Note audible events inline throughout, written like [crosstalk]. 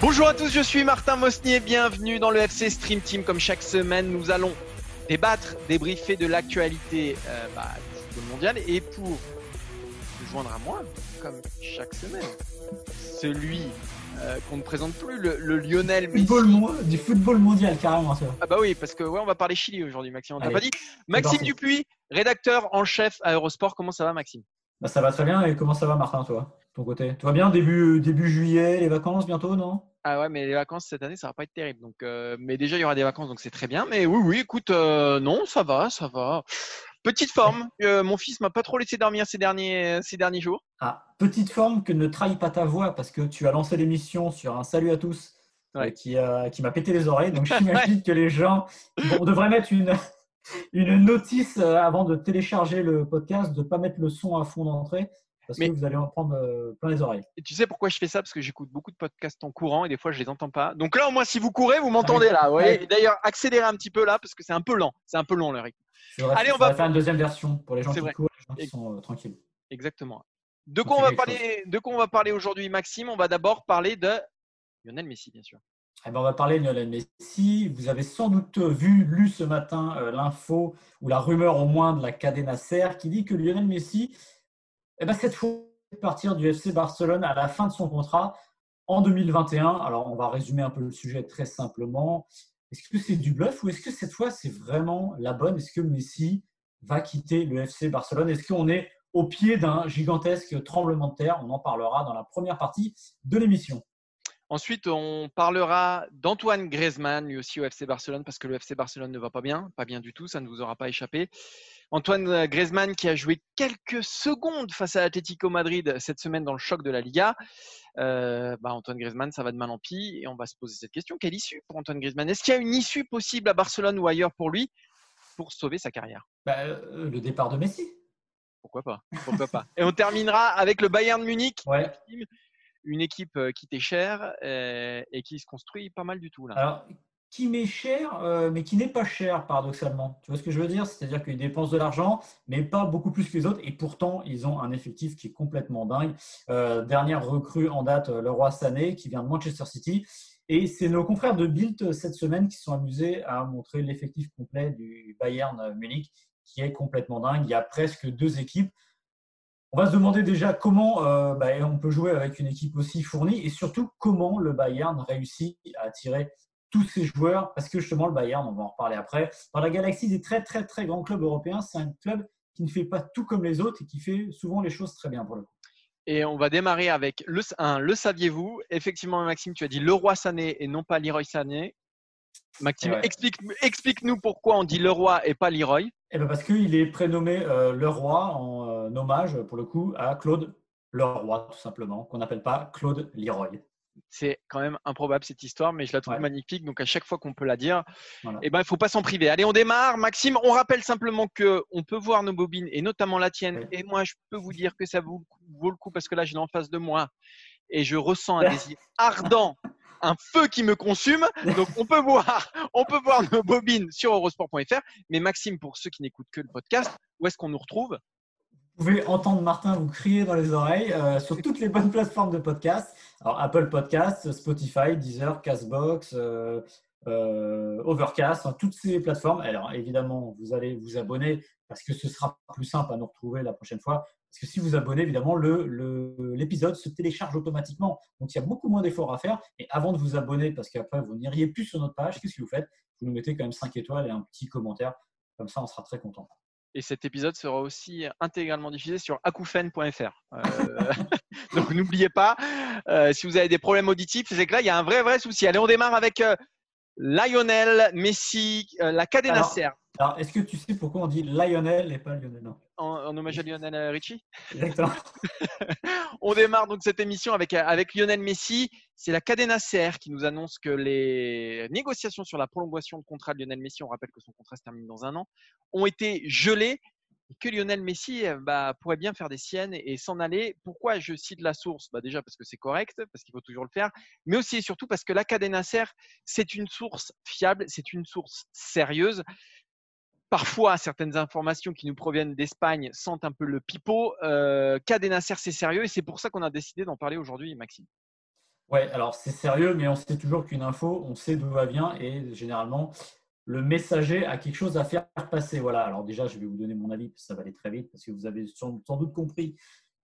Bonjour à tous, je suis Martin Mosnier, bienvenue dans le FC Stream Team. Comme chaque semaine, nous allons débattre, débriefer de l'actualité euh, bah, du football mondial. Et pour se joindre à moi, comme chaque semaine, celui euh, qu'on ne présente plus, le, le Lionel Messi. Football mo- du football mondial, carrément, ça. Ah bah oui, parce que ouais, on va parler Chili aujourd'hui, Maxime. On t'a pas dit. Maxime. Dupuis, rédacteur en chef à Eurosport. Comment ça va, Maxime? Bah, ça va très bien. Et comment ça va, Martin, toi? Ton côté Tout va bien début, début juillet, les vacances bientôt, non? Ah ouais, mais les vacances cette année, ça va pas être terrible. Donc, euh, mais déjà, il y aura des vacances, donc c'est très bien. Mais oui, oui, écoute, euh, non, ça va, ça va. Petite forme. Euh, mon fils m'a pas trop laissé dormir ces derniers, ces derniers jours. Ah, petite forme que ne trahis pas ta voix parce que tu as lancé l'émission sur un salut à tous Ouais. qui, qui m'a pété les oreilles. Donc [laughs] j'imagine que les gens, bon, on devrait mettre une, une notice avant de télécharger le podcast, de ne pas mettre le son à fond d'entrée parce Mais- que vous allez en prendre euh, plein les oreilles. Et tu sais pourquoi je fais ça? Parce que j'écoute beaucoup de podcasts en courant et des fois, je les entends pas. Donc là, au moins, si vous courez, vous m'entendez là. Ouais. D'ailleurs, accélérez un petit peu là parce que c'est un peu lent. C'est un peu long le rythme. Vrai, Allez, on va- faire une deuxième version pour les gens qui vrai. courent, les gens qui sont euh, tranquilles. Exactement. De quoi on va parler De quoi on va parler aujourd'hui, Maxime? On va d'abord parler de Lionel Messi, bien sûr. Eh ben, on va parler de Lionel Messi. Vous avez sans doute vu, lu ce matin euh, l'info ou la rumeur au moins de la Cadena Ser qui dit que Lionel Messi, eh ben, cette fois, partir du FC Barcelone à la fin de son contrat en 2021. Alors, on va résumer un peu le sujet très simplement. Est-ce que c'est du bluff ou est-ce que cette fois, c'est vraiment la bonne? Est-ce que Messi va quitter le FC Barcelone? Est-ce qu'on est au pied d'un gigantesque tremblement de terre? On en parlera dans la première partie de l'émission. Ensuite, on parlera d'Antoine Griezmann, lui aussi au FC Barcelone, parce que le FC Barcelone ne va pas bien, pas bien du tout, ça ne vous aura pas échappé. Antoine Griezmann qui a joué quelques secondes face à Atlético Madrid cette semaine dans le choc de la Liga. Euh, bah, Antoine Griezmann, ça va de mal en pis et on va se poser cette question. Quelle issue pour Antoine Griezmann? Est-ce qu'il y a une issue possible à Barcelone ou ailleurs pour lui pour sauver sa carrière? Bah, euh, le départ de Messi. Pourquoi pas? Pourquoi pas? Et on terminera avec le Bayern Munich, Ouais. une équipe euh, qui était chère et qui se construit pas mal du tout là. Alors, qui m'est cher, euh, mais qui n'est pas cher, paradoxalement. Tu vois ce que je veux dire? C'est-à-dire qu'ils dépensent de l'argent, mais pas beaucoup plus que les autres. Et pourtant, ils ont un effectif qui est complètement dingue. Euh, dernière recrue en date, euh, le roi Sané, qui vient de Manchester City. Et c'est nos confrères de euh, cette semaine qui sont amusés à montrer l'effectif complet du Bayern Munich, qui est complètement dingue. Il y a presque deux équipes. On va se demander déjà comment bah, on peut jouer avec une équipe aussi fournie et surtout comment le Bayern réussit à attirer tous ces joueurs. Parce que justement, le Bayern, on va en reparler après, dans la galaxie des très très très grands clubs européens, c'est un club qui ne fait pas tout comme les autres et qui fait souvent les choses très bien pour le coup. Et on va démarrer avec le, un Le saviez-vous? Effectivement, Maxime, tu as dit Leroy Sané et non pas Leroy Sané. Maxime, Ouais. explique, explique-nous pourquoi on dit Leroy et pas Leroy. Eh ben parce qu'il est prénommé euh, Leroy en euh, hommage, pour le coup, à Claude Leroy, tout simplement, qu'on n'appelle pas Claude Leroy. C'est quand même improbable cette histoire, mais je la trouve Ouais. magnifique. Donc à chaque fois qu'on peut la dire, Voilà. eh ben, il ne faut pas s'en priver. Allez, on démarre. Maxime, on rappelle simplement que on peut voir nos bobines, et notamment la tienne. Et moi, je peux vous dire que ça vaut, le coup- vaut le coup parce que là, j'ai en face de moi et je ressens un désir ardent, [laughs] un feu qui me consume. Donc on peut voir, on peut voir nos bobines sur eurosport.fr. Mais Maxime, pour ceux qui n'écoutent que le podcast, où est-ce qu'on nous retrouve? Vous pouvez entendre Martin vous crier dans les oreilles euh, sur toutes les bonnes plateformes de podcast. Alors Apple Podcasts, Spotify, Deezer, Castbox, euh, euh, Overcast, hein, toutes ces plateformes. Alors évidemment, vous allez vous abonner parce que ce sera plus simple à nous retrouver la prochaine fois. Parce que si vous abonnez, évidemment, le- le- l'épisode se télécharge automatiquement. Donc il y a beaucoup moins d'efforts à faire. Et avant de vous abonner, parce qu'après vous n'iriez plus sur notre page, qu'est-ce que vous faites? Vous nous mettez quand même 5 étoiles et un petit commentaire. Comme ça, on sera très content. Et cet épisode sera aussi intégralement diffusé sur acoufen.fr. Euh, [laughs] donc n'oubliez pas, euh, si vous avez des problèmes auditifs, c'est que là, il y a un vrai, vrai souci. Allez, on démarre avec euh, Lionel Messi, euh, la cadena Ser. Alors, est-ce que tu sais pourquoi on dit Lionel et pas Lionel? En, hommage à Lionel euh, Richie? Exactement. [laughs] on démarre donc cette émission avec, avec Lionel Messi. C'est la cadena Ser qui nous annonce que les négociations sur la prolongation de contrat de Lionel Messi, on rappelle que son contrat se termine dans un an, ont été gelées que Lionel Messi euh, bah, pourrait bien faire des siennes et, s'en aller. Pourquoi je cite la source? Bah, Déjà parce que c'est correct, parce qu'il faut toujours le faire, mais aussi et surtout parce que la Cadena Ser, c'est une source fiable, c'est une source sérieuse. Parfois, certaines informations qui nous proviennent d'Espagne sentent un peu le pipeau. Euh, c'est sérieux et c'est pour ça qu'on a décidé d'en parler aujourd'hui, Maxime. Ouais, alors c'est sérieux, mais on sait toujours qu'une info, on sait d'où elle vient et généralement, le messager a quelque chose à faire passer. Voilà, alors déjà, je vais vous donner mon avis, ça va aller très vite, parce que vous avez sans, doute compris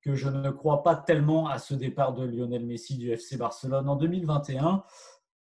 que je ne crois pas tellement à ce départ de Lionel Messi du FC Barcelone en 2021.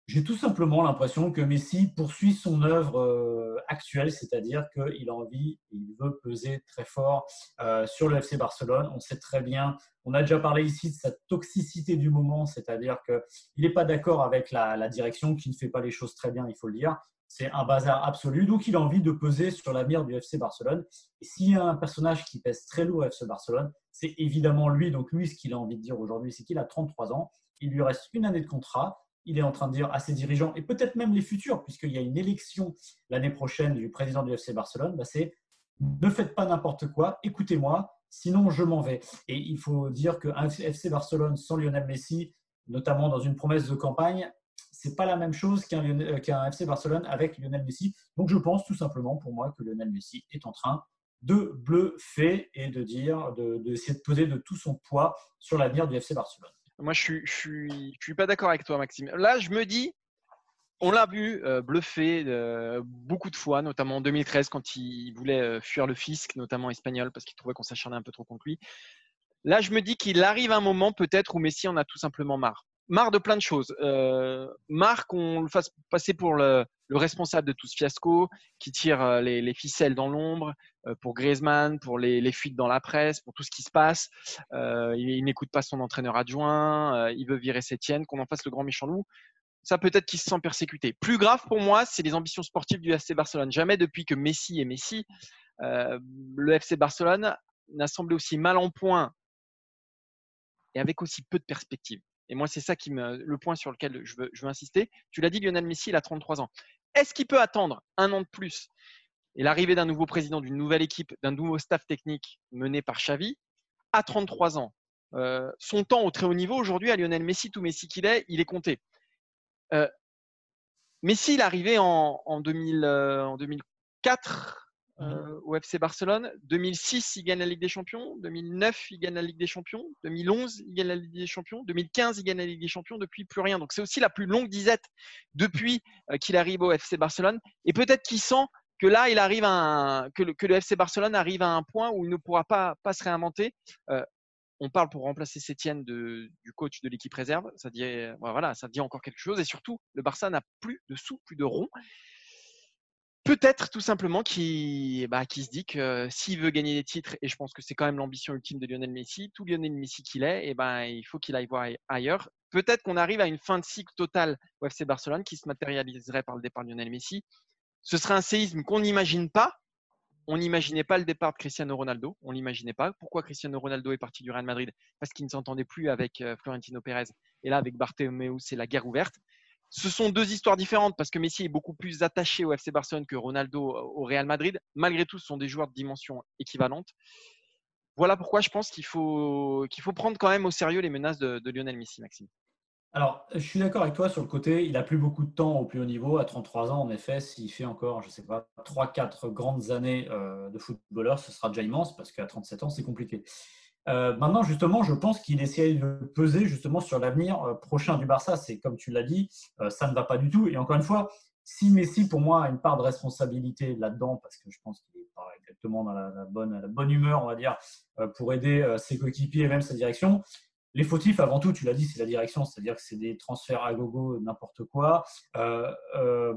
J'ai tout simplement l'impression que Messi poursuit son œuvre euh, actuelle, c'est-à-dire qu'il a envie, il veut peser très fort euh, sur le FC Barcelone. On sait très bien, on a déjà parlé ici de sa toxicité du moment, c'est-à-dire qu'il n'est pas d'accord avec la, la, direction qui ne fait pas les choses très bien, il faut le dire c'est un bazar absolu. Donc, il a envie de peser sur l'avenir du FC Barcelone. Et s'il y a un personnage qui pèse très lourd au FC Barcelone, c'est évidemment lui. Donc, lui, ce qu'il a envie de dire aujourd'hui, c'est qu'il a 33 ans. Il lui reste une année de contrat. Il est en train de dire à ses dirigeants, et peut-être même les futurs, puisqu'il y a une élection l'année prochaine du président du FC Barcelone, bah, c'est ne faites pas n'importe quoi, écoutez-moi, sinon je m'en vais. Et il faut dire qu'un FC Barcelone sans Lionel Messi, notamment dans une promesse de campagne, c'est pas la même chose euh, qu'un FC Barcelone avec Lionel Messi. Donc je pense tout simplement pour moi que Lionel Messi est en train de bluffer et de dire, d'essayer de, de peser de tout son poids sur l'avenir du FC Barcelone. Moi, je suis, suis, pas d'accord avec toi, Maxime. Là, je me dis, on l'a vu euh, bluffer euh, beaucoup de fois, notamment en 2013 quand il voulait fuir le fisc, notamment espagnol, parce qu'il trouvait qu'on s'acharnait un peu trop contre lui. Là, je me dis qu'il arrive un moment peut-être où Messi en a tout simplement marre marre de plein de choses. Euh, marre qu'on le fasse passer pour le, responsable de tout ce fiasco, qui tire euh, les, ficelles dans l'ombre, euh, pour Griezmann, pour les, fuites dans la presse, pour tout ce qui se passe. il, n'écoute pas son entraîneur adjoint, il veut virer Sétienne, qu'on en fasse le grand méchant loup. Ça peut-être qu'il se sent persécuté. Plus grave pour moi, c'est les ambitions sportives du FC Barcelone. Jamais depuis que Messi est Messi, le FC Barcelone n'a semblé aussi mal en point et avec aussi peu de perspectives. Et moi, c'est ça qui me, le point sur lequel je veux, insister. Tu l'as dit, Lionel Messi, il a 33 ans. Est-ce qu'il peut attendre un an de plus? Et l'arrivée d'un nouveau président, d'une nouvelle équipe, d'un nouveau staff technique mené par Xavi à 33 ans euh, Son temps au très haut niveau aujourd'hui, à Lionel Messi, tout Messi qu'il est, il est compté. Euh, Messi, il est arrivé en, en 2004 euh, au FC Barcelone. 2006, il gagne la Ligue des Champions. 2009, il gagne la Ligue des Champions. 2011, il gagne la Ligue des Champions. 2015, il gagne la Ligue des Champions. Depuis, plus rien. Donc, c'est aussi la plus longue disette depuis euh, qu'il arrive au FC Barcelone. Et peut-être qu'il sent que là, il arrive à que, le, FC Barcelone arrive à un point où il ne pourra pas, pas se réinventer. Euh, on parle pour remplacer Sétienne du coach de l'équipe réserve. Ça dit, voilà, ça dit encore quelque chose. Et surtout, le Barça n'a plus de sous, plus de ronds. Peut-être tout simplement qui bah, se dit que s'il veut gagner des titres, et je pense que c'est quand même l'ambition ultime de Lionel Messi, tout Lionel Messi qu'il est, et ben, il faut qu'il aille voir ailleurs. Peut-être qu'on arrive à une fin de cycle totale au FC Barcelone qui se matérialiserait par le départ de Lionel Messi. Ce serait un séisme qu'on n'imagine pas. On n'imaginait pas le départ de Cristiano Ronaldo. On n'imaginait pas. Pourquoi Cristiano Ronaldo est parti du Real Madrid? Parce qu'il ne s'entendait plus avec euh, Florentino Pérez. Et là, avec Bartomeu, c'est la guerre ouverte. Ce sont deux histoires différentes parce que Messi est beaucoup plus attaché au FC Barcelone que Ronaldo au Real Madrid. Malgré tout, ce sont des joueurs de dimension équivalente. Voilà pourquoi je pense qu'il faut, qu'il faut prendre quand même au sérieux les menaces de, Lionel Messi, Maxime. Alors, je suis d'accord avec toi sur le côté, il n'a plus beaucoup de temps au plus haut niveau. À 33 ans, en effet, s'il fait encore, je ne sais pas, 3-4 grandes années euh, de footballeur, ce sera déjà immense parce qu'à 37 ans, c'est compliqué. Euh, maintenant, justement, je pense qu'il essaye de peser justement sur l'avenir euh, prochain du Barça. C'est comme tu l'as dit, euh, ça ne va pas du tout. Et encore une fois, si Messi, pour moi, a une part de responsabilité là-dedans, parce que je pense qu'il n'est pas exactement dans la, bonne, la bonne humeur, on va dire, pour aider ses coéquipiers et même sa direction, les fautifs, avant tout, tu l'as dit, c'est la direction, c'est-à-dire que c'est des transferts à gogo, n'importe quoi. Euh, euh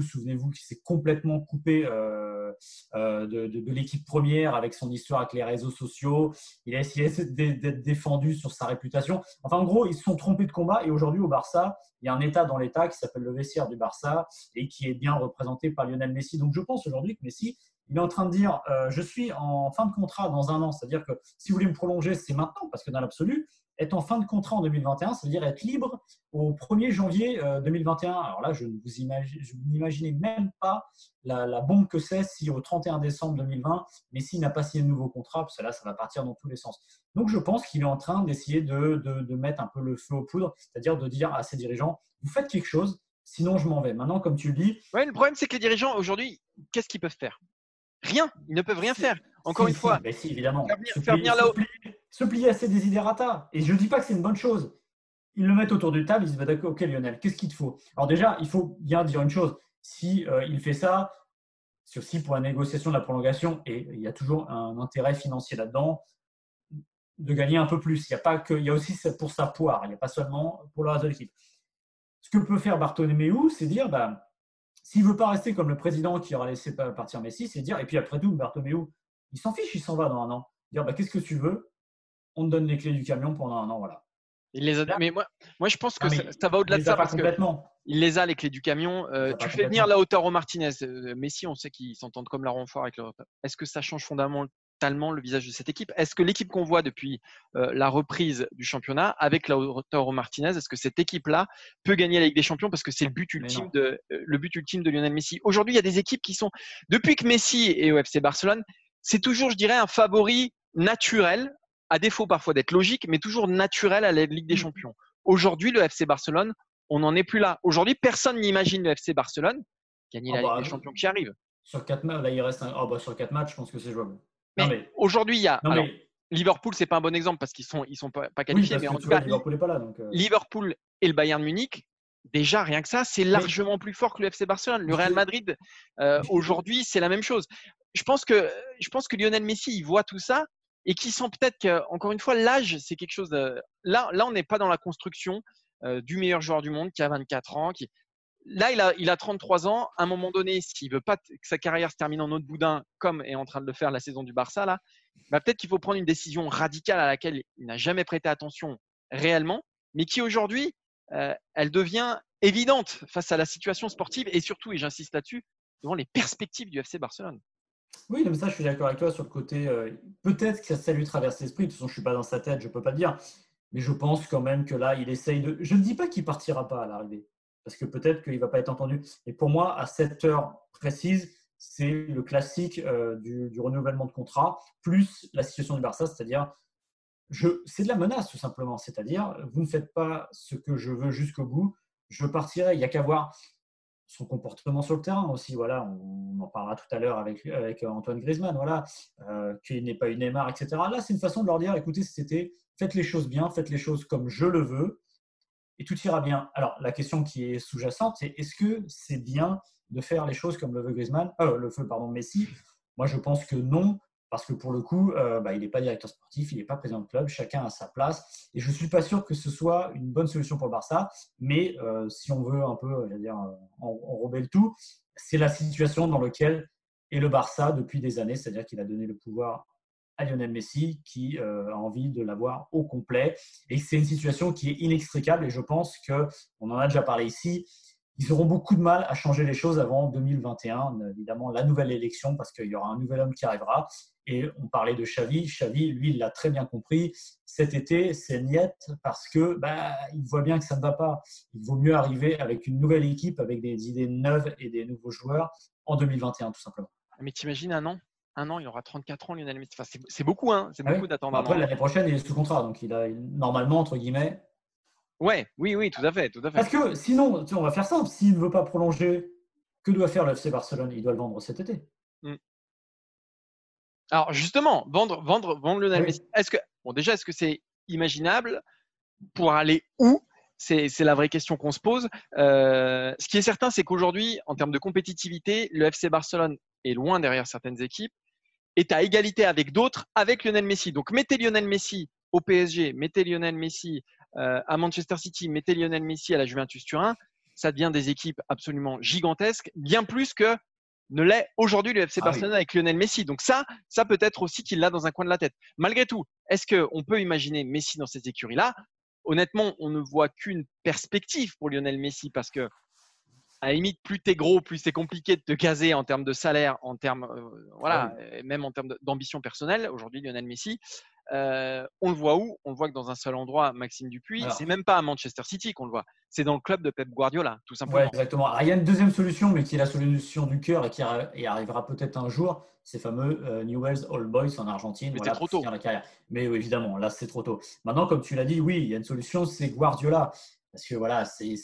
souvenez-vous, qui s'est complètement coupé euh, euh, de, l'équipe première avec son histoire avec les réseaux sociaux. Il a essayé d'être défendu sur sa réputation. Enfin, en gros, ils se sont trompés de combat et aujourd'hui, au Barça, il y a un état dans l'état qui s'appelle le vestiaire du Barça et qui est bien représenté par Lionel Messi. Donc, je pense aujourd'hui que Messi, il est en train de dire je suis en fin de contrat dans un an, c'est-à-dire que si vous voulez me prolonger, c'est maintenant, parce que dans l'absolu, être en fin de contrat en 2021, ça veut dire être libre au 1er janvier 2021. Euh, Alors là, je ne vous imagine, même pas la, bombe que c'est si au 31 décembre 2020, Messi n'a pas signé de nouveau contrat, parce que là, ça va partir dans tous les sens. Donc je pense qu'il est en train d'essayer de, de, mettre un peu le feu aux poudres, c'est-à-dire de dire à ses dirigeants, vous faites quelque chose, sinon je m'en vais. Maintenant, comme tu le dis. Ouais, le problème, c'est que les dirigeants, aujourd'hui, qu'est-ce qu'ils peuvent faire? Rien. Ils ne peuvent rien faire. Encore une fois. Si, évidemment. Faire venir, là se plier à ses désiderata. Et je ne dis pas que c'est une bonne chose. Ils le mettent autour du table, ils se disent bah, d'accord, ok Lionel, qu'est-ce qu'il te faut? Alors déjà, il faut bien dire une chose. Si euh, il fait ça, c'est aussi pour la négociation de la prolongation, et il y a toujours un intérêt financier là-dedans, de gagner un peu plus. Il y a pas que, il y a aussi pour sa poire. Il n'y a pas seulement pour le reste de l'équipe. Ce que peut faire Bartomeu, c'est dire bah, s'il ne veut pas rester comme le président qui aura laissé partir Messi, c'est dire, et puis après tout, Bartomeu, il s'en fiche, il s'en va dans un an. Dire, bah, qu'est-ce que tu veux? On te donne les clés du camion pendant un an, voilà. Il les a, mais moi, moi, je pense que ah, ça, va au-delà de ça parce il les a les clés du camion. Euh, tu fais venir la hauteur au Martinez, euh, Messi, on sait qu'ils s'entendent comme la renfort avec le. Est-ce que ça change fondamentalement le visage de cette équipe? Est-ce que l'équipe qu'on voit depuis euh, la reprise du championnat avec la hauteur au Martinez, est-ce que cette équipe-là peut gagner la Ligue des Champions parce que c'est le but ultime de le but ultime de Lionel Messi? Aujourd'hui, il y a des équipes qui sont depuis que Messi est au FC Barcelone, c'est toujours, je dirais, un favori naturel, à défaut parfois d'être logique, mais toujours naturel à la Ligue des mmh. Champions. Aujourd'hui, le FC Barcelone, on n'en est plus là. Aujourd'hui, personne n'imagine le FC Barcelone gagner la ah Ligue bah, des Champions qui arrive. Sur quatre matchs, là, il reste un... oh bah, sur quatre matchs, je pense que c'est jouable. Mais, aujourd'hui, il y a. Non, alors, Liverpool, c'est pas un bon exemple parce qu'ils sont ils sont pas, qualifiés, mais en tout cas, Liverpool, pas là, donc, euh. Liverpool et le Bayern Munich, déjà rien que ça, c'est largement plus fort que le FC Barcelone. Le Real Madrid, euh, aujourd'hui, c'est la même chose je pense que je pense que Lionel Messi il voit tout ça et qui sent peut-être que encore une fois l'âge c'est quelque chose de là là on n'est pas dans la construction euh, du meilleur joueur du monde qui a 24 ans qui là il a il a 33 ans à un moment donné s'il veut pas que sa carrière se termine en autre boudin comme est en train de le faire la saison du Barça là bah peut-être qu'il faut prendre une décision radicale à laquelle il n'a jamais prêté attention réellement mais qui aujourd'hui euh, elle devient évidente face à la situation sportive et surtout et j'insiste là-dessus devant les perspectives du FC Barcelone. Oui, mais ça, je suis d'accord avec toi sur le côté. Euh, peut-être que ça lui traverse l'esprit. De toute façon, je ne suis pas dans sa tête, je ne peux pas le dire. Mais je pense quand même que là, il essaye de. Je ne dis pas qu'il partira pas à l'arrivée, parce que peut-être qu'il ne va pas être entendu. Et pour moi, à cette heure précise, c'est le classique euh, du, renouvellement de contrat, plus la situation du Barça, c'est-à-dire, c'est de la menace tout simplement. C'est-à-dire, vous ne faites pas ce que je veux jusqu'au bout, je partirai. Il n'y a qu'à voir son comportement sur le terrain aussi. Voilà, on, en parlera tout à l'heure avec, avec Antoine Griezmann, voilà, euh, qu'il n'est pas une Neymar, etc. Là, c'est une façon de leur dire écoutez, c'était faites les choses bien, faites les choses comme je le veux, et tout ira bien. Alors, la question qui est sous-jacente, c'est est-ce que c'est bien de faire les choses comme le veut Griezmann, euh, le feu, pardon, Messi? Moi, je pense que non, parce que pour le coup, euh, bah, il n'est pas directeur sportif, il n'est pas président de club, chacun a sa place. Et je ne suis pas sûr que ce soit une bonne solution pour le Barça, mais euh, si on veut un peu dire, euh, enrober le tout, c'est la situation dans laquelle est le Barça depuis des années, c'est-à-dire qu'il a donné le pouvoir à Lionel Messi qui a envie de l'avoir au complet. Et c'est une situation qui est inextricable et je pense qu'on en a déjà parlé ici, ils auront beaucoup de mal à changer les choses avant 2021, évidemment la nouvelle élection, parce qu'il y aura un nouvel homme qui arrivera. Et on parlait de Xavi. Xavi, lui, il l'a très bien compris. Cet été, c'est niette parce que bah, il voit bien que ça ne va pas. Il vaut mieux arriver avec une nouvelle équipe, avec des idées neuves et des nouveaux joueurs en 2021, tout simplement. Mais t'imagines un an? Un an, il aura 34 ans, Lionel Messi. Enfin, c'est beaucoup, hein c'est ah beaucoup d'attendre. Après, l'année prochaine, il est sous contrat, donc il a normalement, entre guillemets, Ouais, oui, oui, tout à fait, tout à fait. Parce que sinon, on va faire simple. S'il ne veut pas prolonger, que doit faire le FC Barcelone? Il doit le vendre cet été. Hmm. Alors justement, vendre, vendre, vendre le Messi. Est-ce que, bon, déjà, est-ce que c'est imaginable? Pour aller où? C'est, la vraie question qu'on se pose. Euh, ce qui est certain, c'est qu'aujourd'hui, en termes de compétitivité, le FC Barcelone est loin derrière certaines équipes, est à égalité avec d'autres, avec Lionel Messi. Donc mettez Lionel Messi au PSG, mettez Lionel Messi à Manchester City, mettez Lionel Messi à la Juventus Turin, ça devient des équipes absolument gigantesques, bien plus que ne l'est aujourd'hui le FC Ah Barcelone avec Lionel Messi. Donc ça, ça peut être aussi qu'il l'a dans un coin de la tête. Malgré tout, est-ce qu'on peut imaginer Messi dans cette écurie-là Honnêtement, on ne voit qu'une perspective pour Lionel Messi parce que à la limite, plus tu es gros, plus c'est compliqué de te caser en termes de salaire, en termes, euh, voilà, et même en termes d'ambition personnelle. Aujourd'hui, Lionel Messi, euh, on le voit où? On le voit que dans un seul endroit, Maxime Dupuis. C'est même pas à Manchester City qu'on le voit. C'est dans le club de Pep Guardiola, tout Ouais, simplement. exactement. Alors, il y a une deuxième solution, mais qui est la solution du cœur et qui arrivera peut-être un jour. Ces fameux euh, Newell's Old Boys en Argentine. Mais voilà, trop tôt. la carrière. Mais oui, évidemment, là, c'est trop tôt. Maintenant, comme tu l'as dit, oui, il y a une solution, c'est Guardiola. Parce que voilà, c'est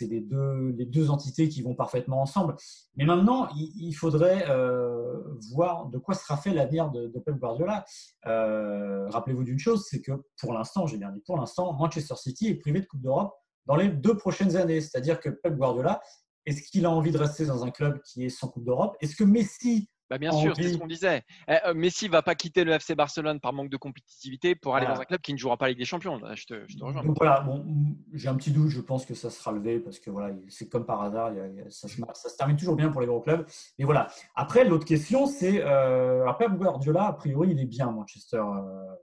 les deux, les deux entités qui vont parfaitement ensemble. Mais maintenant, il, faudrait euh, voir de quoi sera fait l'avenir de, de Pep Guardiola. Euh, Rappelez-vous d'une chose, c'est que pour l'instant, j'ai bien dit pour l'instant, Manchester City est privé de Coupe d'Europe dans les deux prochaines années. C'est-à-dire que Pep Guardiola, est-ce qu'il a envie de rester dans un club qui est sans Coupe d'Europe? Est-ce que Messi, Bah, bien sûr, c'est ce qu'on disait. Eh, euh, Messi va pas quitter le FC Barcelone par manque de compétitivité pour aller Voilà. dans un club qui ne jouera pas la Ligue des Champions. Là, je te, je te rejoins. donc voilà, bon, j'ai un petit doute, je pense que ça sera levé parce que voilà, c'est comme par hasard, ça, se, ça se termine toujours bien pour les gros clubs. Mais voilà. Après, l'autre question, c'est euh, Pep Guardiola, a priori, il est bien Manchester euh,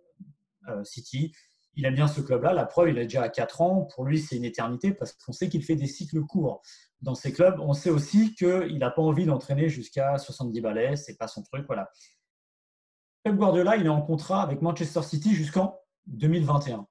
euh, City. Il aime bien ce club-là. La preuve, il est déjà à 4 ans. Pour lui, c'est une éternité parce qu'on sait qu'il fait des cycles courts dans ces clubs. On sait aussi qu'il n'a pas envie d'entraîner jusqu'à 70 balais. C'est pas son truc. Voilà. Pep Guardiola, il est en contrat avec Manchester City jusqu'en 2021.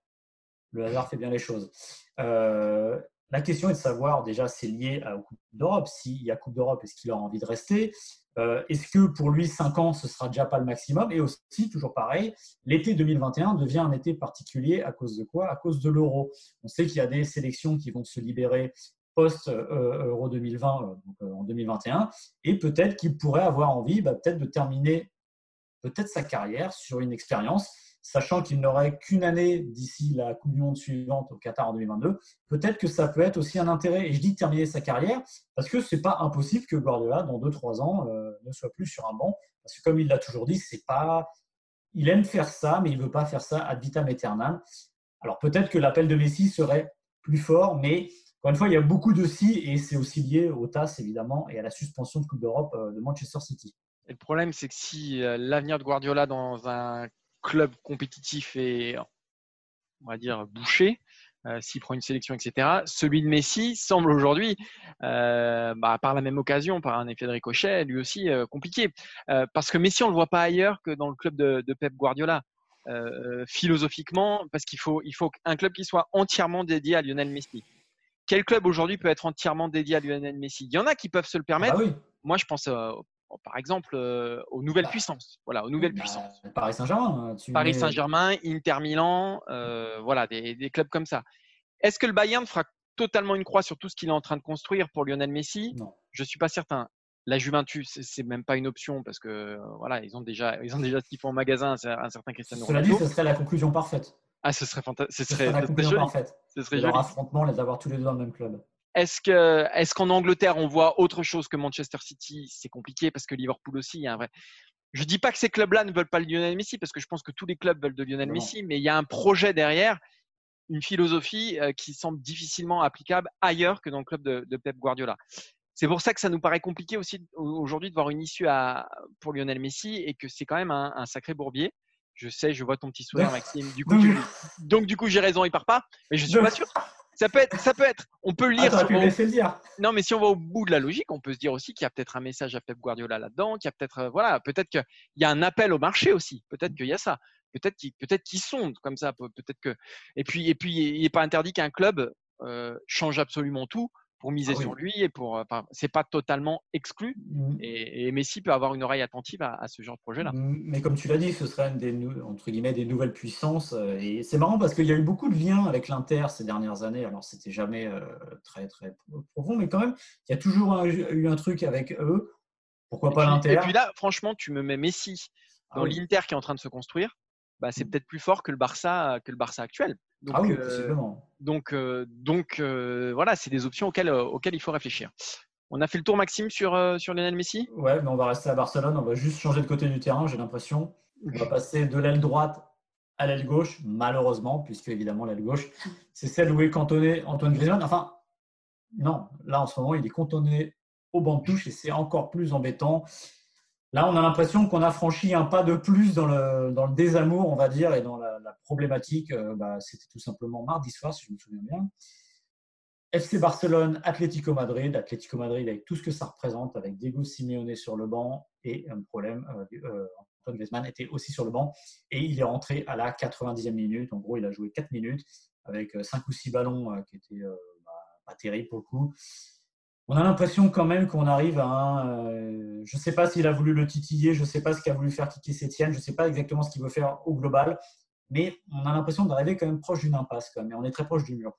Le hasard fait bien les choses. Euh, la question est de savoir, déjà, c'est lié à la Coupe d'Europe. S'il y a Coupe d'Europe, est-ce qu'il a envie de rester? Euh, Est-ce que pour lui, 5 ans, ce sera déjà pas le maximum? Et aussi, toujours pareil, l'été 2021 devient un été particulier à cause de quoi? À cause de l'euro. On sait qu'il y a des sélections qui vont se libérer post-Euro 2020, euh, donc, euh, en 2021, et peut-être qu'il pourrait avoir envie bah, peut-être de terminer peut-être sa carrière sur une expérience, sachant qu'il n'aurait qu'une année d'ici la Coupe du Monde suivante au Qatar en 2022. Peut-être que ça peut être aussi un intérêt, et je dis terminer sa carrière, parce que c'est pas impossible que Guardiola, dans 2-3 ans, euh, ne soit plus sur un banc, parce que comme il l'a toujours dit, c'est pas, il aime faire ça, mais il veut pas faire ça ad vitam aeternam. Alors peut-être que l'appel de Messi serait plus fort, mais encore une fois, il y a beaucoup de si, et c'est aussi lié au TAS évidemment et à la suspension de Coupe d'Europe euh, de Manchester City. Et le problème, c'est que si euh, l'avenir de Guardiola dans un club compétitif est, on va dire, bouché, euh, s'il prend une sélection, etc., celui de Messi semble aujourd'hui, euh, bah, par la même occasion, par un effet de ricochet, lui aussi euh, compliqué. Parce que Messi, on ne le voit pas ailleurs que dans le club de, de Pep Guardiola. Philosophiquement, parce qu'il faut, il faut un club qui soit entièrement dédié à Lionel Messi. Quel club aujourd'hui peut être entièrement dédié à Lionel Messi? Il y en a qui peuvent se le permettre. Ah bah oui. Moi, je pense, par exemple, euh, aux nouvelles Bah, puissances. Voilà, aux nouvelles Bah, puissances. Paris Saint-Germain. hein, Paris Saint-Germain, Inter Milan, euh, voilà, des, des clubs comme ça. Est-ce que le Bayern fera totalement une croix sur tout ce qu'il est en train de construire pour Lionel Messi? Non. Je suis pas certain. La Juventus, c'est- même pas une option parce que euh, voilà, ils ont déjà, ils ont déjà ce qu'il faut en magasin, un certain Cristiano Cela dit, Ronaldo. ce serait la conclusion parfaite. Ah, ce serait fantastique. Ce Ce serait, ce serait conclusion joli. parfaite. Ce serait joli. affrontement, les avoir tous les deux dans le même club. Est-ce que, est-ce qu'en Angleterre, on voit autre chose que Manchester City? C'est compliqué parce que Liverpool aussi, il y a un vrai. Je dis pas que ces clubs-là ne veulent pas le Lionel Messi parce que je pense que tous les clubs veulent de Lionel Non. Messi, mais il y a un projet derrière, une philosophie euh, qui semble difficilement applicable ailleurs que dans le club de, de Pep Guardiola. C'est pour ça que ça nous paraît compliqué aussi aujourd'hui de voir une issue à, pour Lionel Messi et que c'est quand même un, un sacré bourbier. Je sais, je vois ton petit sourire, [laughs] Maxime. Du coup, Donc, tu- donc du coup, j'ai raison, il part pas, mais je suis Donc- pas sûr. Ça peut être, ça peut être. On peut lire. le dire. non, mais si on va au bout de la logique, on peut se dire aussi qu'il y a peut-être un message à Pep Guardiola là-dedans, qu'il y a peut-être, euh, voilà, peut-être qu'il y a un appel au marché aussi. Peut-être qu'il y a ça. Peut-être qu'il, peut-être qu'il sonde comme ça. peut- Peut-être que. Et puis, et puis, il n'est pas interdit qu'un club euh, change absolument tout pour miser Ah oui. sur lui et pour. euh, Enfin, c'est pas totalement exclu. Mm. Et, et Messi peut avoir une oreille attentive à, à ce genre de projet-là. Mais comme tu l'as dit, ce serait une des, entre guillemets, des nouvelles puissances. euh, Et c'est marrant parce qu'il y a eu beaucoup de liens avec l'Inter ces dernières années. Alors, c'était jamais euh, très, très profond, mais quand même, il y a toujours un- eu un truc avec eux. Pourquoi Et pas l'Inter et puis là, franchement, tu me mets Messi Ah dans oui. l'Inter qui est en train de se construire. Bah, c'est Mm. peut-être plus fort que le Barça, que le Barça actuel. Donc, Ah oui, euh, possiblement. Donc, euh, donc euh, voilà, c'est des options auxquelles, auxquelles il faut réfléchir. On a fait le tour, Maxime, sur, sur Lionel Messi? Ouais, mais on va rester à Barcelone. On va juste changer de côté du terrain, j'ai l'impression. On va passer de l'aile droite à l'aile gauche, malheureusement, puisque évidemment l'aile gauche, c'est celle où est cantonné Antoine Griezmann. Enfin, non, là en ce moment, il est cantonné au banc de touche et c'est encore plus embêtant. Là, on a l'impression qu'on a franchi un pas de plus dans le, désamour, on va dire, et dans la, problématique. Euh, bah, C'était tout simplement mardi soir, si je me souviens bien. FC Barcelone, Atlético Madrid. Atlético Madrid avec tout ce que ça représente, avec Diego Simeone sur le banc et un problème. Euh, euh, Antoine Griezmann était aussi sur le banc et il est rentré à la 90e minute. En gros, il a joué 4 minutes avec 5 ou 6 ballons qui étaient bah, pas terribles pour le coup on a l'impression quand même qu'on arrive à. Euh, je ne sais pas s'il a voulu le titiller, je ne sais pas ce qu'il a voulu faire Kiki Sétienne, je ne sais pas exactement ce qu'il veut faire au global, mais on a l'impression d'arriver quand même proche d'une impasse. Quand même, et on est très proche du mur.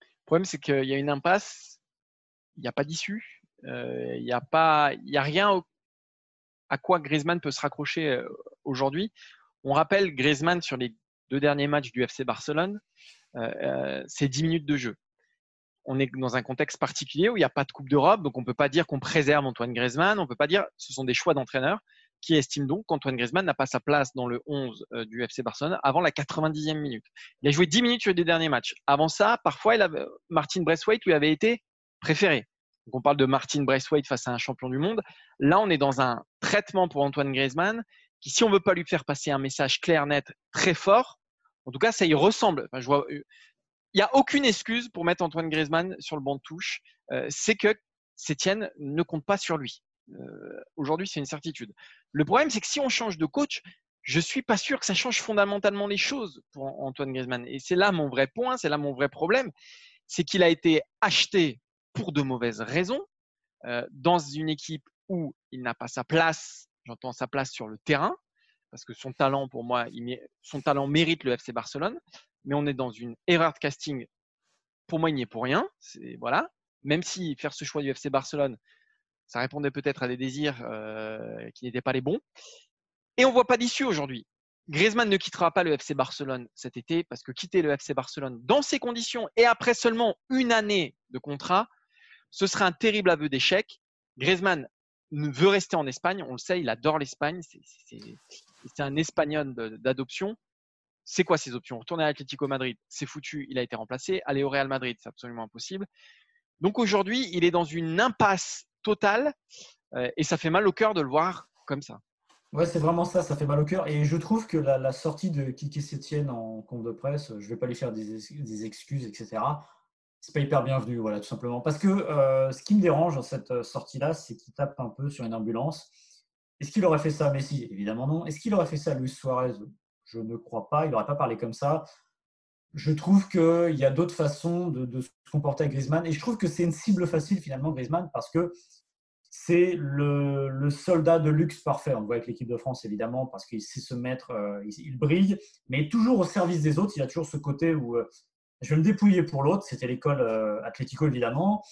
Le problème, c'est qu'il y a une impasse, il n'y a pas d'issue, euh, il n'y a, pas, y a rien à quoi Griezmann peut se raccrocher euh, aujourd'hui. On rappelle Griezmann sur les deux derniers matchs du FC Barcelone, c'est 10 minutes de jeu on est dans un contexte particulier où il n'y a pas de Coupe d'Europe, donc on ne peut pas dire qu'on préserve Antoine Griezmann, on peut pas dire ce sont des choix d'entraîneur qui estiment donc qu'Antoine Griezmann n'a pas sa place dans le 11 euh, du FC Barcelone avant la 90e minute. Il a joué 10 minutes sur les derniers matchs. Avant ça, parfois, Martin Braithwaite lui avait été préféré. Donc on parle de Martin Braithwaite face à un champion du monde. Là, on est dans un traitement pour Antoine Griezmann qui, si on ne veut pas lui faire passer un message clair, net, très fort, en tout cas, ça y ressemble. je vois, euh, il n'y a aucune excuse pour mettre Antoine Griezmann sur le banc de touche. Euh, c'est que Sétienne ne compte pas sur lui. Euh, aujourd'hui, c'est une certitude. Le problème, c'est que si on change de coach, je ne suis pas sûr que ça change fondamentalement les choses pour Antoine Griezmann. Et c'est là mon vrai point, c'est là mon vrai problème. C'est qu'il a été acheté pour de mauvaises raisons euh, dans une équipe où il n'a pas sa place, j'entends sa place sur le terrain, parce que son talent, pour moi, son talent mérite le FC Barcelone mais on est dans une erreur de casting. Pour moi, il n'y est pour rien. C'est voilà. Même si faire ce choix du FC Barcelone, ça répondait peut-être à des désirs euh, qui n'étaient pas les bons. Et on voit pas d'issue aujourd'hui. Griezmann ne quittera pas le FC Barcelone cet été parce que quitter le FC Barcelone dans ces conditions et après seulement une année de contrat, ce serait un terrible aveu d'échec. Griezmann veut rester en Espagne, on le sait, il adore l'Espagne, c'est un espagnol d'adoption c'est quoi ses options? Retourner à l'Atlético Madrid, c'est foutu, il a été remplacé. Aller au Real Madrid, c'est absolument impossible. Donc aujourd'hui, il est dans une impasse totale euh, et ça fait mal au cœur de le voir comme ça. Ouais, c'est vraiment ça, ça fait mal au cœur. Et je trouve que la, sortie de Kiki Sétienne en compte de presse, je ne vais pas lui faire des, excuses, etc. C'est pas hyper bienvenu, voilà, tout simplement. Parce que euh, ce qui me dérange dans cette euh, sortie-là, c'est qu'il tape un peu sur une ambulance. Est-ce qu'il aurait fait ça à Messi? Évidemment non. Est-ce qu'il aurait fait ça Luis Suarez? Je ne crois pas. Il n'aurait pas parlé comme ça. Je trouve qu'il y a d'autres façons de, se comporter avec Griezmann. Et je trouve que c'est une cible facile, finalement, Griezmann, parce que c'est le, soldat de luxe parfait. On le voit avec l'équipe de France, évidemment, parce qu'il sait se mettre, euh, il, brille, mais toujours au service des autres. Il a toujours ce côté où euh, je vais me dépouiller pour l'autre. C'était l'école euh, Atlético, évidemment.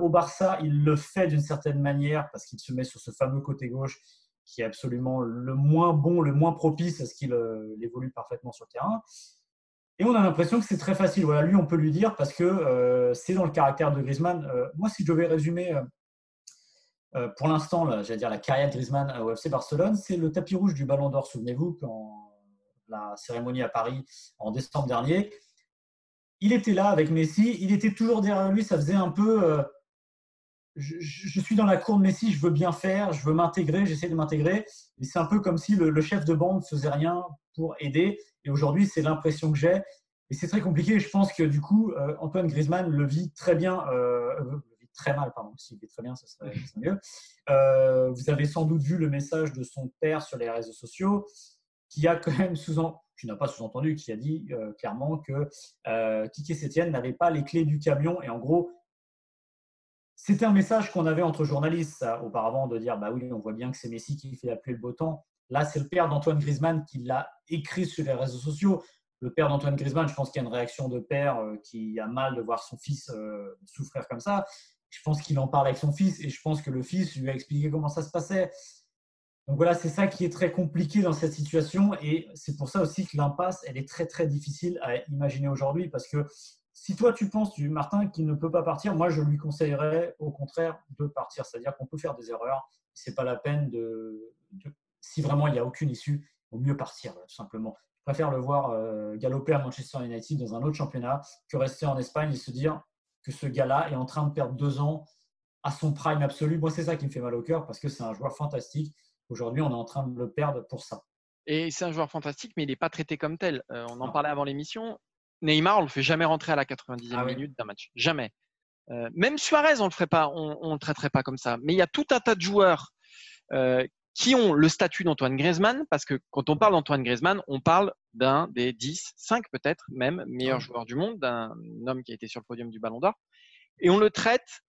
au Barça, il le fait d'une certaine manière parce qu'il se met sur ce fameux côté gauche qui est absolument le moins bon, le moins propice à ce qu'il euh, évolue parfaitement sur le terrain. Et on a l'impression que c'est très facile. Voilà, lui, on peut lui dire parce que euh, c'est dans le caractère de Griezmann. Euh, moi, si je devais résumer pour l'instant, j'allais dire la carrière de Griezmann au FC Barcelone, c'est le tapis rouge du Ballon d'Or. Souvenez-vous, quand la cérémonie à Paris en décembre dernier, il était là avec Messi. Il était toujours derrière lui. Ça faisait un peu je, suis dans la cour de Messi, je veux bien faire, je veux m'intégrer, j'essaie de m'intégrer. Mais c'est un peu comme si le, chef de bande ne faisait rien pour aider. Et aujourd'hui, c'est l'impression que j'ai. Et c'est très compliqué. Je pense que du coup, euh, Antoine Griezmann le vit très bien, euh, le vit très mal, pardon. S'il vit très bien, ça serait, mieux. Euh, vous avez sans doute vu le message de son père sur les réseaux sociaux, qui a quand même sous-entendu, tu n'as pas sous-entendu, qui a dit clairement que Kiki Sétienne n'avait pas les clés du camion. Et en gros, c'était un message qu'on avait entre journalistes auparavant de dire bah oui, on voit bien que c'est Messi qui fait appeler le beau temps. Là, c'est le père d'Antoine Griezmann qui l'a écrit sur les réseaux sociaux. Le père d'Antoine Griezmann, je pense qu'il y a une réaction de père euh, qui a mal de voir son fils euh, souffrir comme ça. Je pense qu'il en parle avec son fils et je pense que le fils lui a expliqué comment ça se passait. Donc voilà, c'est ça qui est très compliqué dans cette situation et c'est pour ça aussi que l'impasse, elle est très très difficile à imaginer aujourd'hui parce que si toi tu penses, du Martin, qu'il ne peut pas partir, moi je lui conseillerais au contraire de partir. C'est-à-dire qu'on peut faire des erreurs. Ce n'est pas la peine de, Si vraiment il n'y a aucune issue, il vaut mieux partir, tout simplement. préfère le voir galoper à Manchester United dans un autre championnat que rester en Espagne et se dire que ce gars-là est en train de perdre deux ans à son prime absolu. Moi, c'est ça qui me fait mal au cœur parce que c'est un joueur fantastique. Aujourd'hui, on est en train de le perdre pour ça. Et c'est un joueur fantastique, mais il n'est pas traité comme tel. Euh, on en parlait avant l'émission. Neymar, on ne le fait jamais rentrer à la 90e ah minute d'un match. Jamais. Euh, même Suarez, on ne le ferait pas, on, le traiterait pas comme ça. Mais il y a tout un tas de joueurs euh, qui ont le statut d'Antoine Griezmann, parce que quand on parle d'Antoine Griezmann, on parle d'un des 10, 5 peut-être même meilleurs joueurs du monde, d'un homme qui a été sur le podium du Ballon d'Or. Et on le traite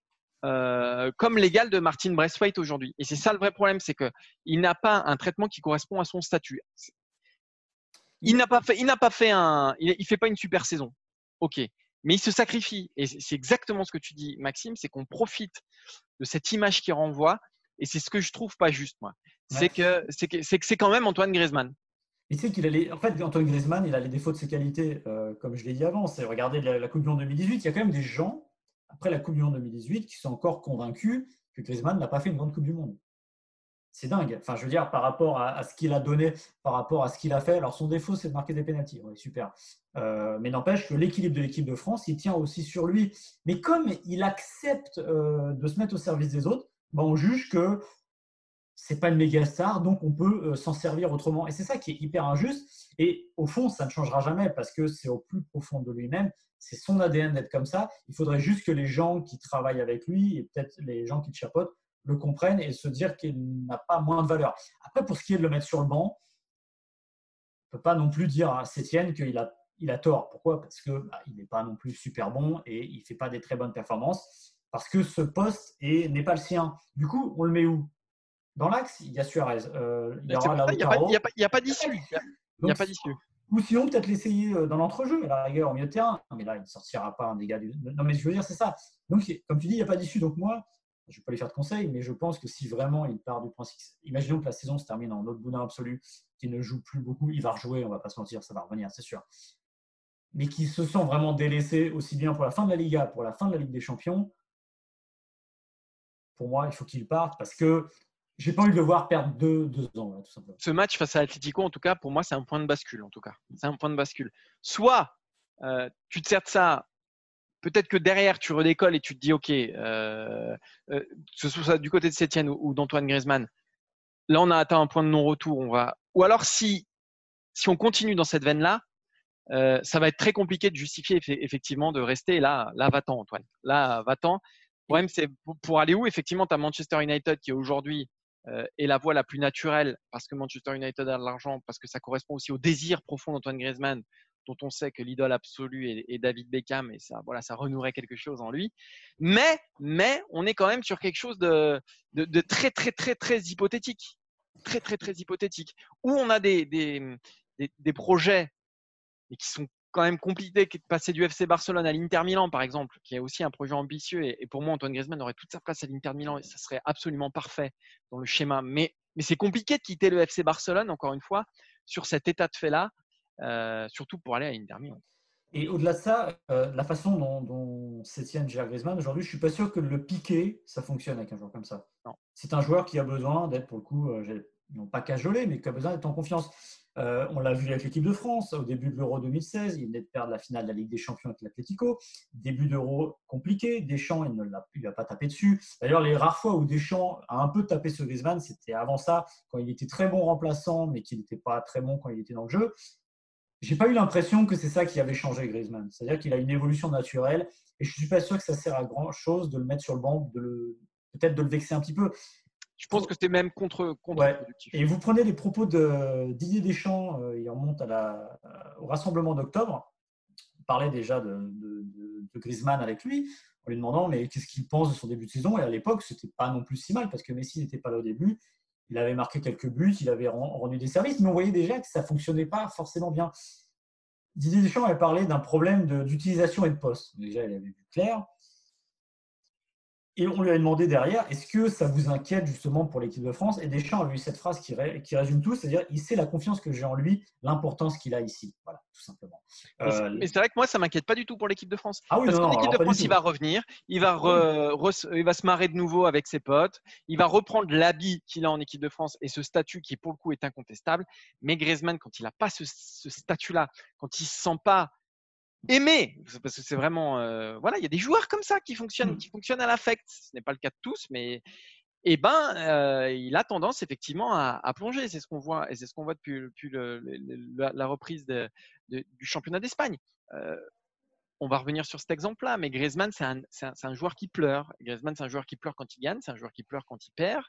euh, comme l'égal de Martin Braithwaite aujourd'hui. Et c'est ça le vrai problème, c'est qu'il n'a pas un traitement qui correspond à son statut. Il n'a pas fait, il n'a pas fait un, il, fait pas une super saison. Ok, mais il se sacrifie. Et c'est exactement ce que tu dis, Maxime, c'est qu'on profite de cette image qu'il renvoie. Et c'est ce que je trouve pas juste, moi. C'est que c'est que c'est quand même Antoine Griezmann. Qu'il a en fait, Antoine Griezmann, il a les défauts de ses qualités, euh, comme je l'ai dit avant. C'est regarder la, la Coupe du Monde 2018. Il y a quand même des gens après la Coupe du Monde 2018 qui sont encore convaincus que Griezmann n'a pas fait une grande Coupe du Monde. C'est dingue. Enfin, je veux dire, par rapport à, ce qu'il a donné, par rapport à ce qu'il a fait. Alors, son défaut, c'est de marquer des pénalties. Oui, super. Euh, mais n'empêche que l'équilibre de l'équipe de France, il tient aussi sur lui. Mais comme il accepte euh, de se mettre au service des autres, ben, on juge que c'est pas une méga star, donc on peut euh, s'en servir autrement. Et c'est ça qui est hyper injuste. Et au fond, ça ne changera jamais parce que c'est au plus profond de lui-même c'est son ADN d'être comme ça. Il faudrait juste que les gens qui travaillent avec lui et peut-être les gens qui le le comprennent et se dire qu'il n'a pas moins de valeur. Après, pour ce qui est de le mettre sur le banc, on ne peut pas non plus dire à Sétienne qu'il a, il a tort. Pourquoi? Parce qu'il bah, n'est pas non plus super bon et il ne fait pas des très bonnes performances. Parce que ce poste n'est pas le sien. Du coup, on le met où? Dans l'axe, il y a Suarez. Euh, il n'y a, pas d'issue. Il n'y a pas d'issue. Ou sinon, peut-être l'essayer euh, dans l'entrejeu, à la rigueur, au milieu de terrain. Mais là, il ne sortira pas un dégât du. Non, mais je veux dire, c'est ça. Donc, comme tu dis, il n'y a pas d'issue. Donc, moi, je ne vais pas lui faire de conseils, mais je pense que si vraiment il part du principe. Imaginons que la saison se termine en autre boudin absolu, qu'il ne joue plus beaucoup, il va rejouer, on ne va pas se mentir, ça va revenir, c'est sûr. Mais qu'il se sent vraiment délaissé aussi bien pour la fin de la Liga, pour la fin de la Ligue des Champions, pour moi, il faut qu'il parte parce que j'ai pas envie de le voir perdre deux, ans, tout simplement. Ce match face à Atletico, en tout cas, pour moi, c'est un point de bascule. En tout cas, c'est un point de bascule. Soit euh, tu te sers de ça, peut-être que derrière tu redécolles et tu te dis, ok, euh, euh, ce soit du côté de Sétienne ou, d'Antoine Griezmann, là on a atteint un point de non-retour. On va. Ou alors si si on continue dans cette veine-là, ça va être très compliqué de justifier effectivement de rester. là, là va-t'en, Antoine. Là, va-t'en. Le problème, c'est pour aller où? Effectivement, tu as Manchester United qui aujourd'hui euh, est la voie la plus naturelle parce que Manchester United a de l'argent, parce que ça correspond aussi au désir profond d'Antoine Griezmann, dont on sait que l'idole absolue est, David Beckham et ça, voilà, ça renouerait quelque chose en lui. Mais, mais on est quand même sur quelque chose de, de, très, très, très, très hypothétique. Très, très, très hypothétique. Où on a des, des, des, projets et qui sont quand même compliqué de passer du FC Barcelone à l'Inter Milan, par exemple, qui est aussi un projet ambitieux. Et, pour moi, Antoine Griezmann aurait toute sa place à l'Inter Milan et ça serait absolument parfait dans le schéma. Mais, mais c'est compliqué de quitter le FC Barcelone, encore une fois, sur cet état de fait-là, euh, surtout pour aller à Milan. Et au-delà de ça, euh, la façon dont, dont Sétienne gère Griezmann aujourd'hui, je suis pas sûr que le piquer, ça fonctionne avec un joueur comme ça. C'est un joueur qui a besoin d'être, pour le coup, euh, non pas cajolé, mais qui a besoin d'être en confiance. Euh, on l'a vu avec l'équipe de France au début de l'Euro 2016. Il venait de perdre la finale de la Ligue des Champions avec l'Atlético. Début d'Euro compliqué. Deschamps, il ne l'a a pas tapé dessus. D'ailleurs, les rares fois où Deschamps a un peu tapé sur Griezmann, c'était avant ça, quand il était très bon remplaçant, mais qu'il n'était pas très bon quand il était dans le jeu. J'ai pas eu l'impression que c'est ça qui avait changé Griezmann. C'est-à-dire qu'il a une évolution naturelle et je suis pas sûr que ça sert à grand chose de le mettre sur le banc, de peut-être de le vexer un petit peu. Je pense que c'était même contre. Et vous prenez les propos de Didier Deschamps, euh, il remonte à la, euh, au rassemblement d'octobre. On parlait déjà de, de, Griezmann avec lui, en lui demandant mais qu'est-ce qu'il pense de son début de saison? Et à l'époque, c'était pas non plus si mal parce que Messi n'était pas là au début. Il avait marqué quelques buts, il avait rendu des services, mais on voyait déjà que ça fonctionnait pas forcément bien. Didier Deschamps avait parlé d'un problème d'utilisation et de poste. Déjà, il avait vu clair. Et on lui a demandé derrière, est-ce que ça vous inquiète justement pour l'équipe de France? Et Deschamps a eu cette phrase qui, résume tout, c'est-à-dire il sait la confiance que j'ai en lui, l'importance qu'il a ici. Voilà, tout simplement. Euh, mais c'est vrai que moi, ça m'inquiète pas du tout pour l'équipe de France. Ah oui, Parce l'équipe de France, il va revenir, il va, il va se marrer de nouveau avec ses potes, il va reprendre l'habit qu'il a en équipe de France et ce statut qui, pour le coup, est incontestable. Mais Griezmann, quand il n'a pas ce, ce statut-là, quand il ne se sent pas aimer, parce que c'est vraiment, euh, voilà, il y a des joueurs comme ça qui fonctionnent, mmh. qui fonctionnent à l'affect. Ce n'est pas le cas de tous, mais eh ben, euh, il a tendance effectivement à, plonger. C'est ce qu'on voit, et c'est ce qu'on voit depuis, la, reprise du championnat d'Espagne. Euh, on va revenir sur cet exemple-là, mais Griezmann, c'est un, un, joueur qui pleure. Griezmann, c'est un joueur qui pleure quand il gagne, c'est un joueur qui pleure quand il perd.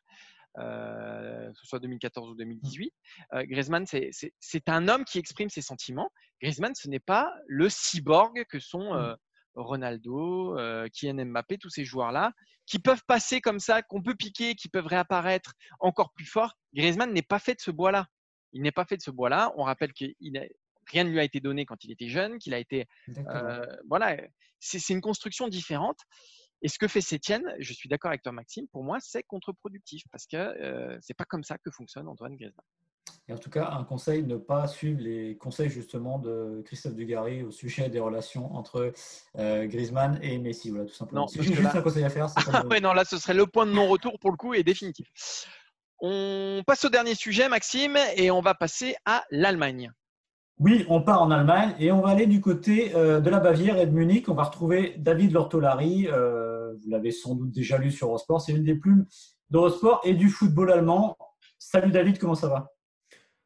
Euh, que ce soit 2014 ou 2018. Mmh. Euh, Griezmann, c'est un homme qui exprime ses sentiments. Griezmann, ce n'est pas le cyborg que sont mmh. euh, Ronaldo, Kylian Mbappé, tous ces joueurs-là, qui peuvent passer comme ça, qu'on peut piquer, qui peuvent réapparaître encore plus fort. Griezmann n'est pas fait de ce bois-là. Il n'est pas fait de ce bois-là. On rappelle que rien ne lui a été donné quand il était jeune, qu'il a été. voilà, c'est une construction différente. Et ce que fait Sétienne, je suis d'accord avec toi Maxime, pour moi c'est contre-productif parce que euh, c'est pas comme ça que fonctionne Antoine Griezmann. Et en tout cas, un conseil, ne pas suivre les conseils justement de Christophe Dugarry au sujet des relations entre euh, Griezmann et Messi. Voilà, tout simplement. C'est juste un conseil à faire. [laughs] Ah non, là, ce serait le point de non-retour pour le coup et définitif. On passe au dernier sujet, Maxime, et on va passer à l'Allemagne. Oui, on part en Allemagne et on va aller du côté euh, de la Bavière et de Munich. On va retrouver David Lortolari. Euh, vous l'avez sans doute déjà lu sur Eurosport. C'est une des plumes d'Eurosport et du football allemand. Salut David, comment ça va?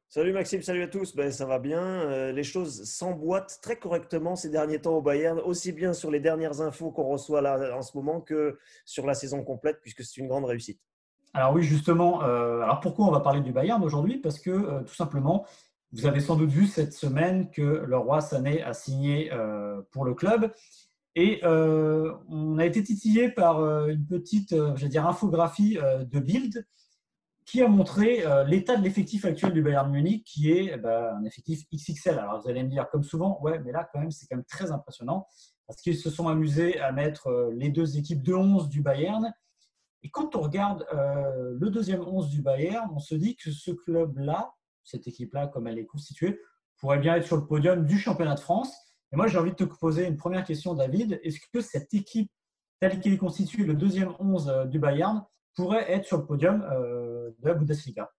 Salut Maxime, salut à tous. Ben, ça va bien. Euh, les choses s'emboîtent très correctement ces derniers temps au Bayern, aussi bien sur les dernières infos qu'on reçoit là en ce moment que sur la saison complète, puisque c'est une grande réussite. Alors oui, justement. alors pourquoi on va parler du Bayern aujourd'hui? Parce que tout simplement, vous avez sans doute vu cette semaine que le roi Sané a signé euh, pour le club. Et euh, on a été titillé par euh, une petite dire, infographie de Bild qui a montré l'état de l'effectif actuel du Bayern Munich, qui est eh ben, un effectif XXL. Alors vous allez me dire, comme souvent, ouais, mais là, quand même, c'est quand même très impressionnant, parce qu'ils se sont amusés à mettre les deux équipes de 11 du Bayern. Et quand on regarde le deuxième 11 du Bayern, on se dit que ce club-là, cette équipe-là, comme elle est constituée, pourrait bien être sur le podium du championnat de France. Et moi, j'ai envie de te poser une première question, David. Est-ce que cette équipe, telle qu'elle est constituée, le deuxième 11 euh, du Bayern, pourrait être sur le podium euh, de la Bundesliga?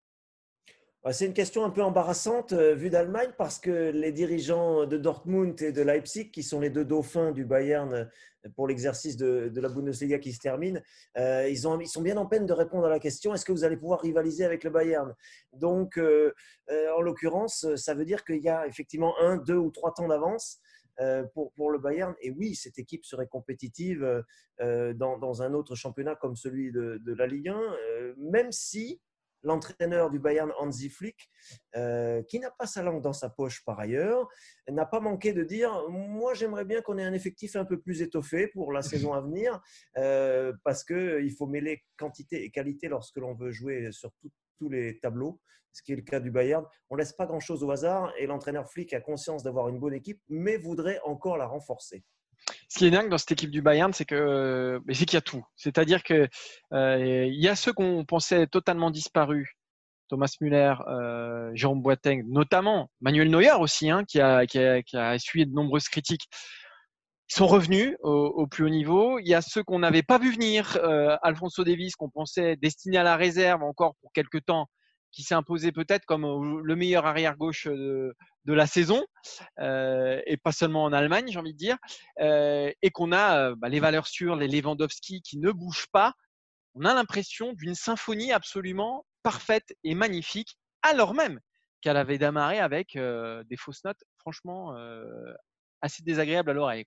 Bah, c'est une question un peu embarrassante euh, vue d'Allemagne parce que les dirigeants de Dortmund et de Leipzig, qui sont les deux dauphins du Bayern pour l'exercice de, la Bundesliga qui se termine, ils, sont bien en peine de répondre à la question est-ce que vous allez pouvoir rivaliser avec le Bayern? Donc, en l'occurrence, ça veut dire qu'il y a effectivement un, deux ou trois temps d'avance. Pour, pour, le Bayern. Et oui, cette équipe serait compétitive dans, dans, un autre championnat comme celui de, de la Ligue 1, même si l'entraîneur du Bayern Hansi Flick, euh, qui n'a pas sa langue dans sa poche par ailleurs, n'a pas manqué de dire Moi, j'aimerais bien qu'on ait un effectif un peu plus étoffé pour la [laughs] saison à venir, euh, parce qu'il faut mêler quantité et qualité lorsque l'on veut jouer sur tous les tableaux, ce qui est le cas du Bayern. On ne laisse pas grand-chose au hasard et l'entraîneur Flick a conscience d'avoir une bonne équipe, mais voudrait encore la renforcer. Ce qui est dingue dans cette équipe du Bayern, c'est que c'est qu'il y a tout. C'est-à-dire que euh, il y a ceux qu'on pensait totalement disparus, Thomas Müller, euh, Jérôme Boateng, notamment Manuel Neuer aussi, hein, qui, a, qui, a, essuyé de nombreuses critiques. Ils sont revenus au, plus haut niveau. Il y a ceux qu'on n'avait pas vu venir, euh, Alfonso Davis, qu'on pensait destiné à la réserve encore pour quelques temps, qui s'est imposé peut-être comme le meilleur arrière gauche de, de la saison, euh, et pas seulement en Allemagne, j'ai envie de dire, euh, et qu'on a euh, bah, les valeurs sûres, les Lewandowski qui ne bougent pas, on a l'impression d'une symphonie absolument parfaite et magnifique, alors même qu'elle avait démarré avec des fausses notes, franchement, assez désagréables à l'oreille.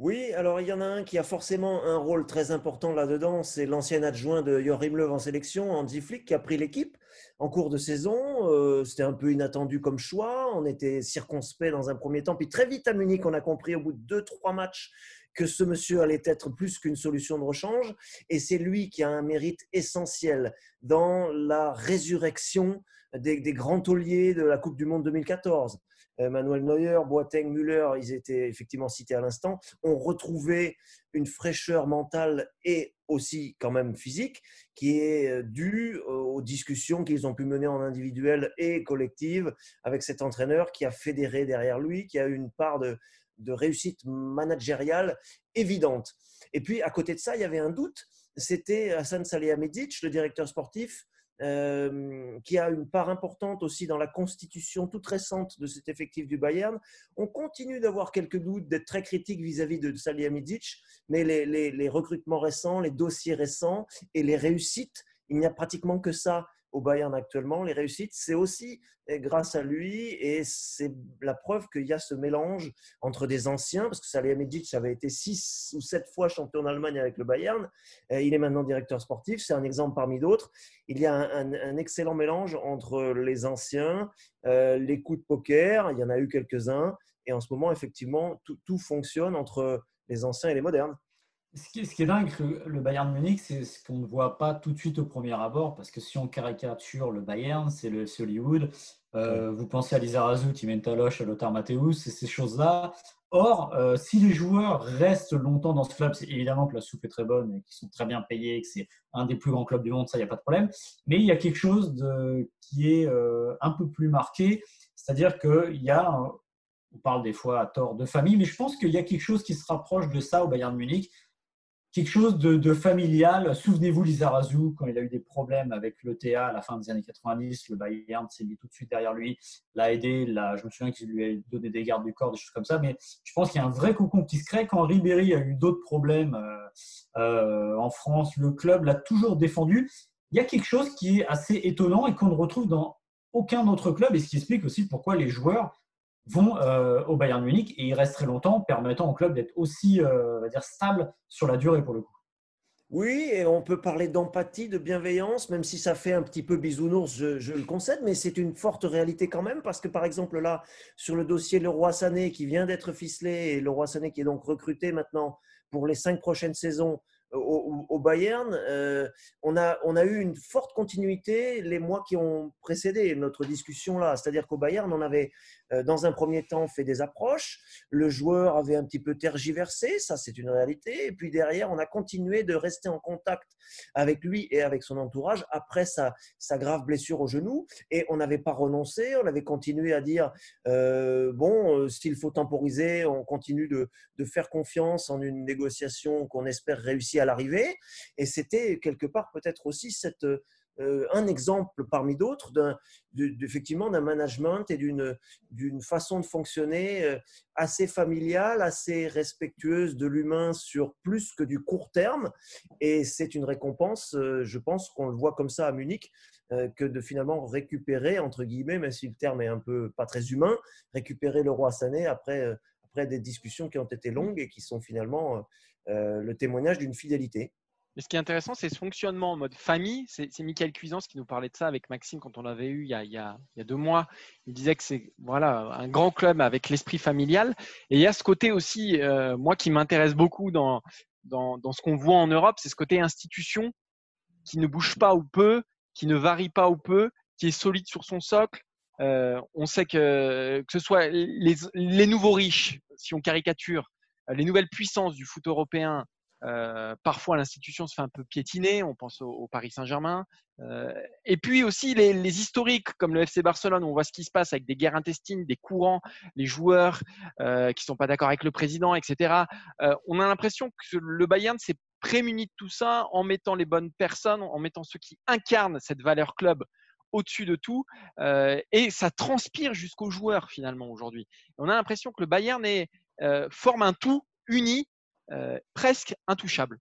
Oui, alors il y en a un qui a forcément un rôle très important là-dedans, c'est l'ancien adjoint de Joachim Löw en sélection, Andy Flick, qui a pris l'équipe en cours de saison. Euh, c'était un peu inattendu comme choix, on était circonspect dans un premier temps, puis très vite à Munich, on a compris au bout de deux, trois matchs que ce monsieur allait être plus qu'une solution de rechange, et c'est lui qui a un mérite essentiel dans la résurrection des, des grands tauliers de la Coupe du Monde 2014. Euh, Manuel Neuer, Boateng, Müller, ils étaient effectivement cités à l'instant, ont retrouvé une fraîcheur mentale et aussi quand même physique, qui est dû aux discussions qu'ils ont pu mener en individuel et collective avec cet entraîneur qui a fédéré derrière lui, qui a eu une part de, de réussite managériale évidente. Et puis, à côté de ça, il y avait un doute, c'était Hassan Salihamidzic, le directeur sportif, euh, qui a une part importante aussi dans la constitution toute récente de cet effectif du Bayern. On continue d'avoir quelques doutes, d'être très critique vis-à-vis de Salihamidzic, mais les, recrutements récents, les dossiers récents et les réussites, il n'y a pratiquement que ça au Bayern actuellement, les réussites, c'est aussi grâce à lui et c'est la preuve qu'il y a ce mélange entre des anciens, parce que Salihamidzic avait été six ou sept fois champion d'Allemagne avec le Bayern, il est maintenant directeur sportif, c'est un exemple parmi d'autres. Il y a un, excellent mélange entre les anciens, euh, les coups de poker, il y en a eu quelques-uns, et en ce moment, effectivement, tout fonctionne entre les anciens et les modernes. Ce qui, est, dingue, le, le Bayern Munich, c'est ce qu'on ne voit pas tout de suite au premier abord, parce que si on caricature le Bayern, c'est le Hollywood. Euh, vous pensez à Lizarazu, Taloche, à Lothar Matthäus, c'est ces choses-là. Or, euh, si les joueurs restent longtemps dans ce club, c'est évidemment que la soupe est très bonne et qu'ils sont très bien payés, que c'est un des plus grands clubs du monde, ça, il n'y a pas de problème. Mais il y a quelque chose de, qui est euh, un peu plus marqué, c'est-à-dire qu'il y a, on parle des fois à tort de famille, mais je pense qu'il y a quelque chose qui se rapproche de ça au Bayern Munich quelque chose de, familial. Souvenez-vous, Lizarazu, quand il a eu des problèmes avec l'ETA à la fin des années 90, le Bayern s'est mis tout de suite derrière lui, l'a aidé. je me souviens qu'il lui a donné des gardes du corps, des choses comme ça. Mais je pense qu'il y a un vrai cocon qui se crée. Quand Ribéry a eu d'autres problèmes euh, euh, en France, le club l'a toujours défendu. Il y a quelque chose qui est assez étonnant et qu'on ne retrouve dans aucun autre club, et ce qui explique aussi pourquoi les joueurs vont euh, au Bayern Munich et ils restent très longtemps, permettant au club d'être aussi euh, dire stable sur la durée pour le coup. Oui, et on peut parler d'empathie, de bienveillance, même si ça fait un petit peu bisounours, je, le concède, mais c'est une forte réalité quand même, parce que par exemple là, sur le dossier Leroy Sané qui vient d'être ficelé, et Leroy Sané qui est donc recruté maintenant pour les cinq prochaines saisons au, Bayern, euh, on, a, on a eu une forte continuité les mois qui ont précédé notre discussion là. C'est-à-dire qu'au Bayern, on avait euh, dans un premier temps fait des approches, le joueur avait un petit peu tergiversé, ça c'est une réalité, et puis derrière, on a continué de rester en contact avec lui et avec son entourage après sa, grave blessure au genou, et on n'avait pas renoncé, on avait continué à dire, euh, bon, s'il faut temporiser, on continue de, de faire confiance en une négociation qu'on espère réussir à l'arrivée. Et c'était quelque part peut-être aussi cette, euh, un exemple parmi d'autres d'un, d'un management et d'une, façon de fonctionner euh, assez familiale, assez respectueuse de l'humain sur plus que du court terme. Et c'est une récompense, euh, je pense qu'on le voit comme ça à Munich, que de finalement récupérer, entre guillemets, même si le terme est un peu pas très humain, récupérer le roi Sané après, après des discussions qui ont été longues et qui sont finalement euh, le témoignage d'une fidélité. Mais ce qui est intéressant, c'est ce fonctionnement en mode famille. C'est Michael Cuisance qui nous parlait de ça avec Maxime quand on l'avait eu il y, a, deux mois. Il disait que c'est voilà, un grand club avec l'esprit familial. Et il y a ce côté aussi, euh, moi, qui m'intéresse beaucoup dans, dans, ce qu'on voit en Europe, c'est ce côté institution qui ne bouge pas ou peu, qui ne varie pas ou peu, qui est solide sur son socle. Euh, on sait que, que ce soit les, les nouveaux riches, si on caricature, les nouvelles puissances du foot européen, euh, parfois l'institution se fait un peu piétiner, on pense au, Paris Saint-Germain. Euh, et puis aussi les, historiques, comme le FC Barcelone, on voit ce qui se passe avec des guerres intestines, des courants, les joueurs qui ne sont pas d'accord avec le président, etc. on a l'impression que le Bayern s'est prémuni de tout ça en mettant les bonnes personnes, en mettant ceux qui incarnent cette valeur club au-dessus de tout. et ça transpire jusqu'aux joueurs finalement aujourd'hui. On a l'impression que le Bayern est, euh, forment un tout uni, euh, presque intouchable.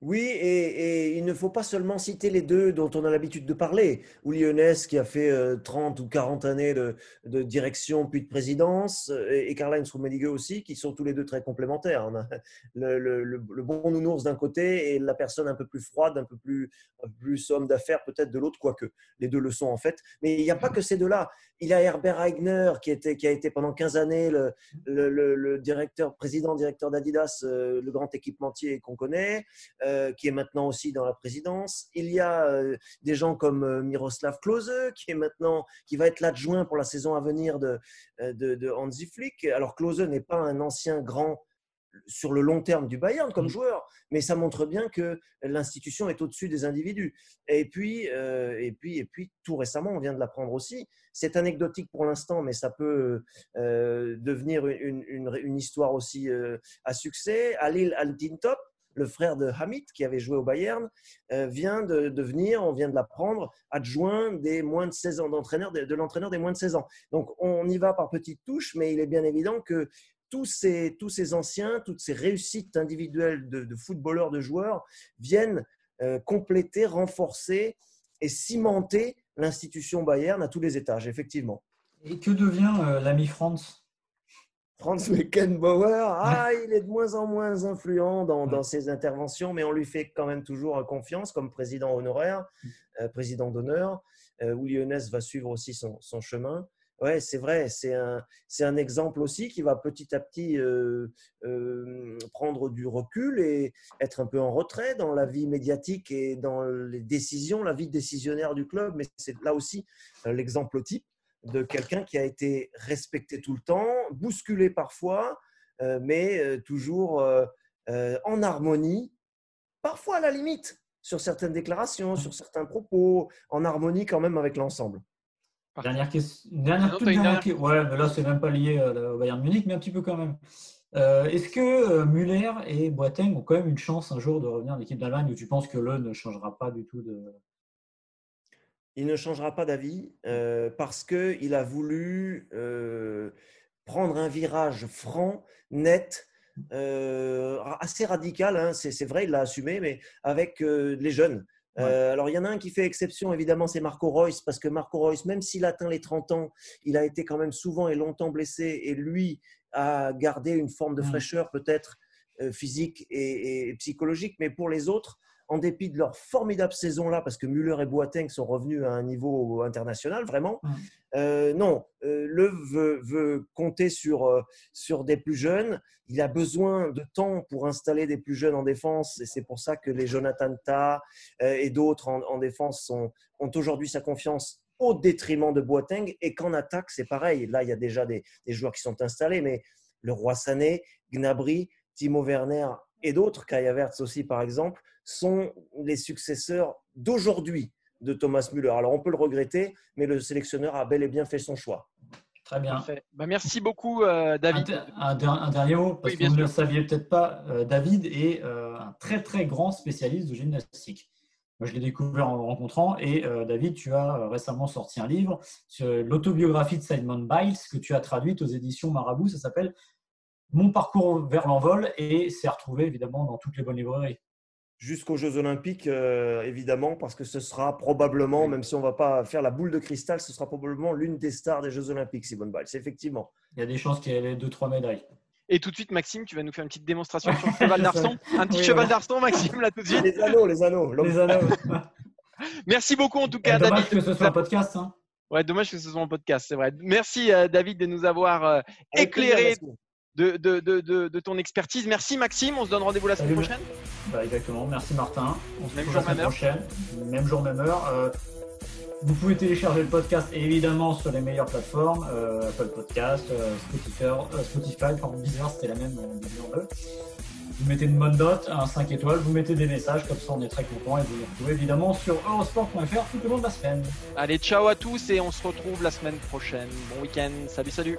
Oui, et, il ne faut pas seulement citer les deux dont on a l'habitude de parler. Ou Lyonès qui a fait 30 euh, ou 40 années de, direction puis de présidence, et, Karl-Heinz Rummenigge aussi, qui sont tous les deux très complémentaires. Le, bon nounours d'un côté et la personne un peu plus froide, un peu plus, plus homme d'affaires peut-être de l'autre, quoique les deux le sont en fait. Mais il n'y a pas que ces deux-là. Il y a Herbert Eigner qui, était, qui a été pendant 15 années le, le directeur, président, directeur d'Adidas, euh, le grand équipementier qu'on connaît. Euh, qui est maintenant aussi dans la présidence. Il y a euh, des gens comme Miroslav Klose, qui est maintenant, qui va être l'adjoint pour la saison à venir de, de, de Hansi Flick. Alors Klose n'est pas un ancien grand sur le long terme du Bayern comme Mm. joueur, mais ça montre bien que l'institution est au-dessus des individus. Et puis, euh, et puis, et puis, tout récemment, on vient de l'apprendre aussi. C'est anecdotique pour l'instant, mais ça peut euh, devenir une, une- une histoire aussi euh, à succès. Alil Altintop, le frère de Hamid, qui avait joué au Bayern, vient de devenir, on vient de l'apprendre, adjoint des moins de 16 ans, d'entraîneur de, de l'entraîneur des moins de 16 ans. Donc, on y va par petites touches, mais il est bien évident que tous ces, tous ces anciens, toutes ces réussites individuelles de, de footballeurs, de joueurs, viennent euh, compléter, renforcer et cimenter l'institution Bayern à tous les étages, effectivement. Et que devient euh, l'ami Franz? Franz Beckenbauer, ah, il est de moins en moins influent dans, ses interventions, mais on lui fait quand même toujours confiance comme président honoraire, Mm. euh, président d'honneur, euh, où Lyonès va suivre aussi son, son chemin. Ouais, c'est vrai, c'est un, c'est un exemple aussi qui va petit à petit euh, euh, prendre du recul et être un peu en retrait dans la vie médiatique et dans les décisions, la vie décisionnaire du club. Mais c'est là aussi euh, l'exemple type de quelqu'un qui a été respecté tout le temps, bousculé parfois, mais toujours en harmonie, parfois à la limite sur certaines déclarations, sur certains propos, en harmonie quand même avec l'ensemble. Dernière question. Dernière, Non, toute dernière dernière- Ouais, mais là, c'est même pas lié euh, au Bayern Munich, mais un petit peu quand même. Euh, Est-ce que euh, Müller et Boateng ont quand même une chance un jour de revenir en équipe d'Allemagne ou tu penses que l'un ne changera pas du tout de. Il ne changera pas d'avis euh, parce qu'il a voulu euh, prendre un virage franc, net, euh, assez radical. hein, c'est c'est vrai, il l'a assumé, mais avec euh, les jeunes. Euh, alors, il y en a un qui fait exception, évidemment, c'est Marco Reus, parce que Marco Reus, même s'il atteint les 30 ans, il a été quand même souvent et longtemps blessé, et lui a gardé une forme de Mm. fraîcheur peut-être euh, physique et, et psychologique, mais pour les autres, en dépit de leur formidable saison là, parce que Müller et Boateng sont revenus à un niveau international, vraiment. Euh, non, euh, Le veut, veut compter sur, euh, sur des plus jeunes. Il a besoin de temps pour installer des plus jeunes en défense, et c'est pour ça que les Jonathan Tah euh, et d'autres en, en défense sont, ont aujourd'hui sa confiance au détriment de Boateng. Et qu'en attaque, c'est pareil. Là, il y a déjà des, des joueurs qui sont installés, mais le Roi Sané, Gnabry, Timo Werner et d'autres, Kai Havertz aussi par exemple, sont les successeurs d'aujourd'hui de Thomas Müller. Alors on peut le regretter, mais le sélectionneur a bel et bien fait son choix. Très bien. Bah, merci beaucoup, euh, David. un der- un dernier mot, parce Oui, que vous ne le saviez peut-être pas, euh, David est euh, un très très grand spécialiste de gymnastique. Moi, je l'ai découvert en le rencontrant et euh, David, tu as euh, récemment sorti un livre sur l'autobiographie de Simon Biles que tu as traduite aux éditions Marabout. Ça s'appelle Mon parcours vers l'envol et c'est retrouvé évidemment dans toutes les bonnes librairies. Jusqu'aux Jeux Olympiques, euh, évidemment, parce que ce sera probablement, même si on ne va pas faire la boule de cristal, ce sera probablement l'une des stars des Jeux Olympiques, Simone Biles, effectivement. Il y a des chances qu'il y ait les deux trois médailles. Et tout de suite, Maxime, tu vas nous faire une petite démonstration sur le cheval [laughs] d'Arson. Un petit Oui, cheval voilà. d'Arson, Maxime, là tout de suite. Les anneaux, les anneaux. Les anneaux. [laughs] Merci beaucoup en tout cas, Dommage David. que ce soit un podcast. hein. Ouais, dommage que ce soit un podcast, c'est vrai. Merci, euh, David, de nous avoir euh, éclairé. De, de, de, de, de ton expertise. Merci, Maxime. On se donne rendez-vous la semaine Salut. prochaine. Bah, exactement. Merci Martin. On se Même retrouve jour, la semaine même heure. prochaine. Même jour, même heure. Euh, vous pouvez télécharger le podcast évidemment sur les meilleures plateformes, euh, Apple Podcast, euh, Spotify, Spotify, pardon, Bizarre, c'était la même en 2002. Vous mettez une bonne note, un 5 étoiles, vous mettez des messages, comme ça on est très content et vous retrouvez évidemment sur eurosport.fr tout au long de la semaine. Allez, ciao à tous et on se retrouve la semaine prochaine. Bon week-end. Salut, salut.